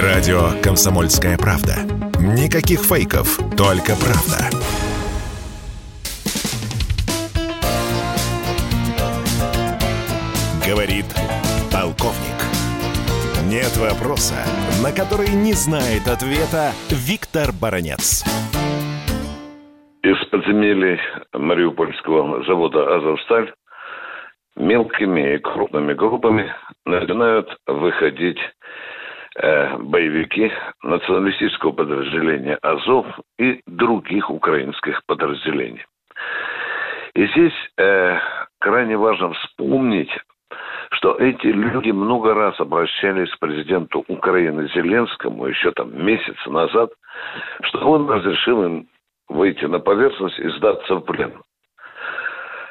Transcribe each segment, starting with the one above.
Радио «Комсомольская правда». Никаких фейков, только правда. Говорит полковник. Нет вопроса, на который не знает ответа Виктор Баранец. Из подземелий Мариупольского завода «Азовсталь» мелкими и крупными группами начинают выходить э, боевики националистического подразделения «Азов» и других украинских подразделений. И здесь э, крайне важно вспомнить, что эти люди много раз обращались к президенту Украины Зеленскому еще там месяц назад, что он разрешил им выйти на поверхность и сдаться в плен.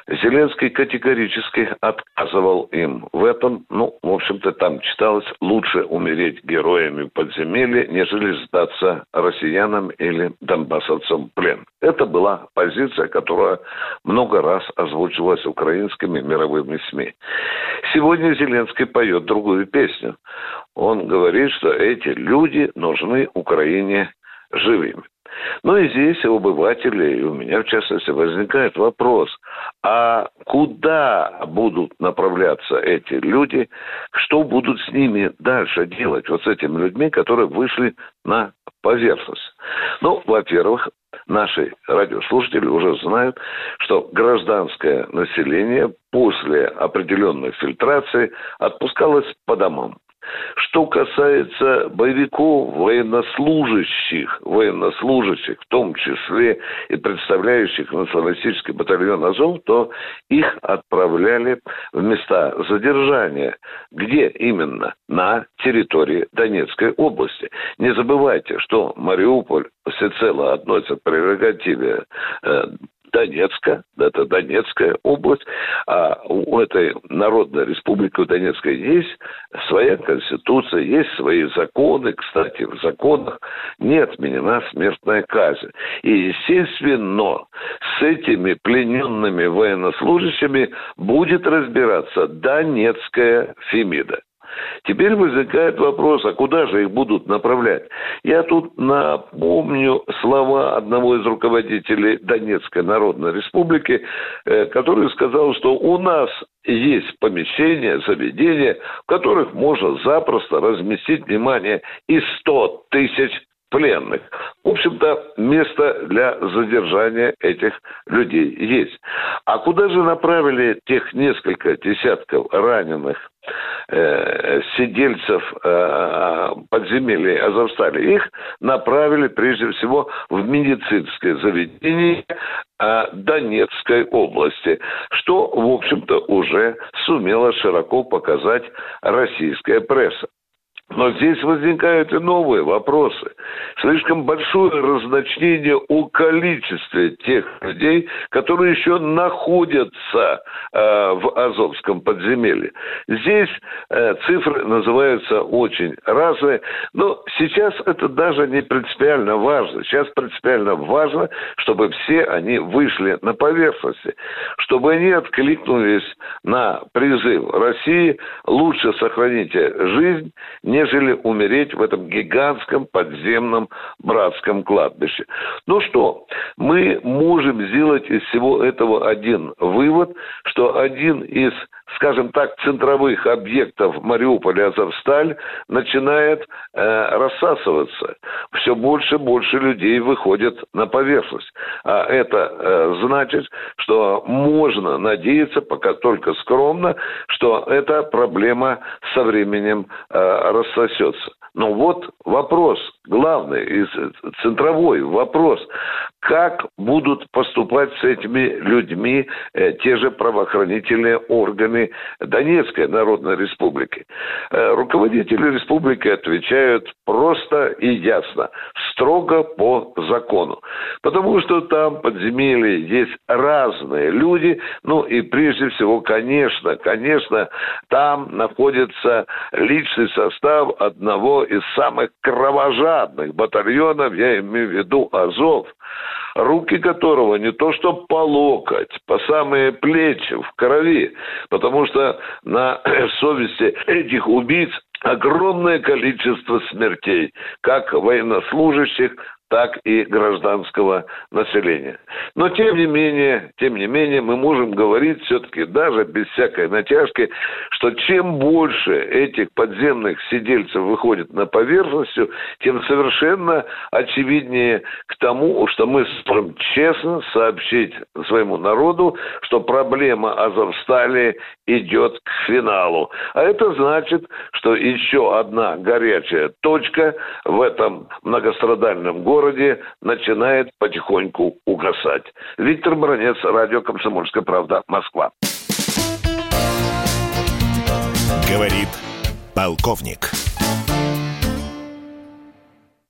Зеленский категорически отказывал им в этом. Ну, в общем-то, там читалось «лучше умереть героями подземелья, нежели сдаться россиянам или донбассовцам в плен». Это была позиция, которая много раз озвучивалась украинскими мировыми СМИ. Сегодня Зеленский поет другую песню. Он говорит, что эти люди нужны Украине живыми. Ну и здесь у обывателей, и у меня в частности, возникает вопрос, а куда будут направляться эти люди, что будут с ними дальше делать, вот с этими людьми, которые вышли на поверхность? Ну, во-первых, наши радиослушатели уже знают, что гражданское население после определенной фильтрации отпускалось по домам. Что касается боевиков, военнослужащих, военнослужащих, в том числе и представляющих националистический батальон Азов, то их отправляли в места задержания. Где именно? На территории Донецкой области. Не забывайте, что Мариуполь всецело относится к прерогативе э, Донецка, это Донецкая область, а у этой Народной Республики Донецкой есть своя конституция, есть свои законы. Кстати, в законах не отменена смертная казнь. И, естественно, с этими плененными военнослужащими будет разбираться Донецкая Фемида. Теперь возникает вопрос, а куда же их будут направлять? Я тут напомню слова одного из руководителей Донецкой Народной Республики, э, который сказал, что у нас есть помещения, заведения, в которых можно запросто разместить, внимание, и 100 тысяч пленных. В общем-то, место для задержания этих людей есть. А куда же направили тех несколько десятков раненых э, сидельцев э, подземелья Азовстали? Их направили прежде всего в медицинское заведение э, Донецкой области, что, в общем-то, уже сумела широко показать российская пресса. Но здесь возникают и новые вопросы. Слишком большое разночтение о количестве тех людей, которые еще находятся э, в Азовском подземелье. Здесь э, цифры называются очень разные, но сейчас это даже не принципиально важно. Сейчас принципиально важно, чтобы все они вышли на поверхности, чтобы они откликнулись на призыв России «Лучше сохраните жизнь, не нежели умереть в этом гигантском подземном братском кладбище. Ну что, мы можем сделать из всего этого один вывод, что один из скажем так, центровых объектов Мариуполя Азовсталь начинает э, рассасываться. Все больше и больше людей выходят на поверхность. А это э, значит, что можно надеяться, пока только скромно, что эта проблема со временем э, рассосется. Но вот вопрос, главный центровой вопрос, как будут поступать с этими людьми э, те же правоохранительные органы Донецкой Народной Республики. Э, руководители республики отвечают просто и ясно, строго по закону. Потому что там подземелье есть разные люди, ну и прежде всего, конечно, конечно, там находится личный состав одного из самых кровожадных батальонов, я имею в виду Азов, руки которого не то что по локоть, по самые плечи в крови, потому что на совести этих убийц огромное количество смертей, как военнослужащих, так и гражданского населения. Но тем не менее, тем не менее, мы можем говорить все-таки даже без всякой натяжки, что чем больше этих подземных сидельцев выходит на поверхность, тем совершенно очевиднее к тому, что мы сможем честно сообщить своему народу, что проблема Азовстали идет к финалу. А это значит, что еще одна горячая точка в этом многострадальном городе городе начинает потихоньку угасать. Виктор Бронец, радио «Комсомольская правда», Москва. Говорит полковник.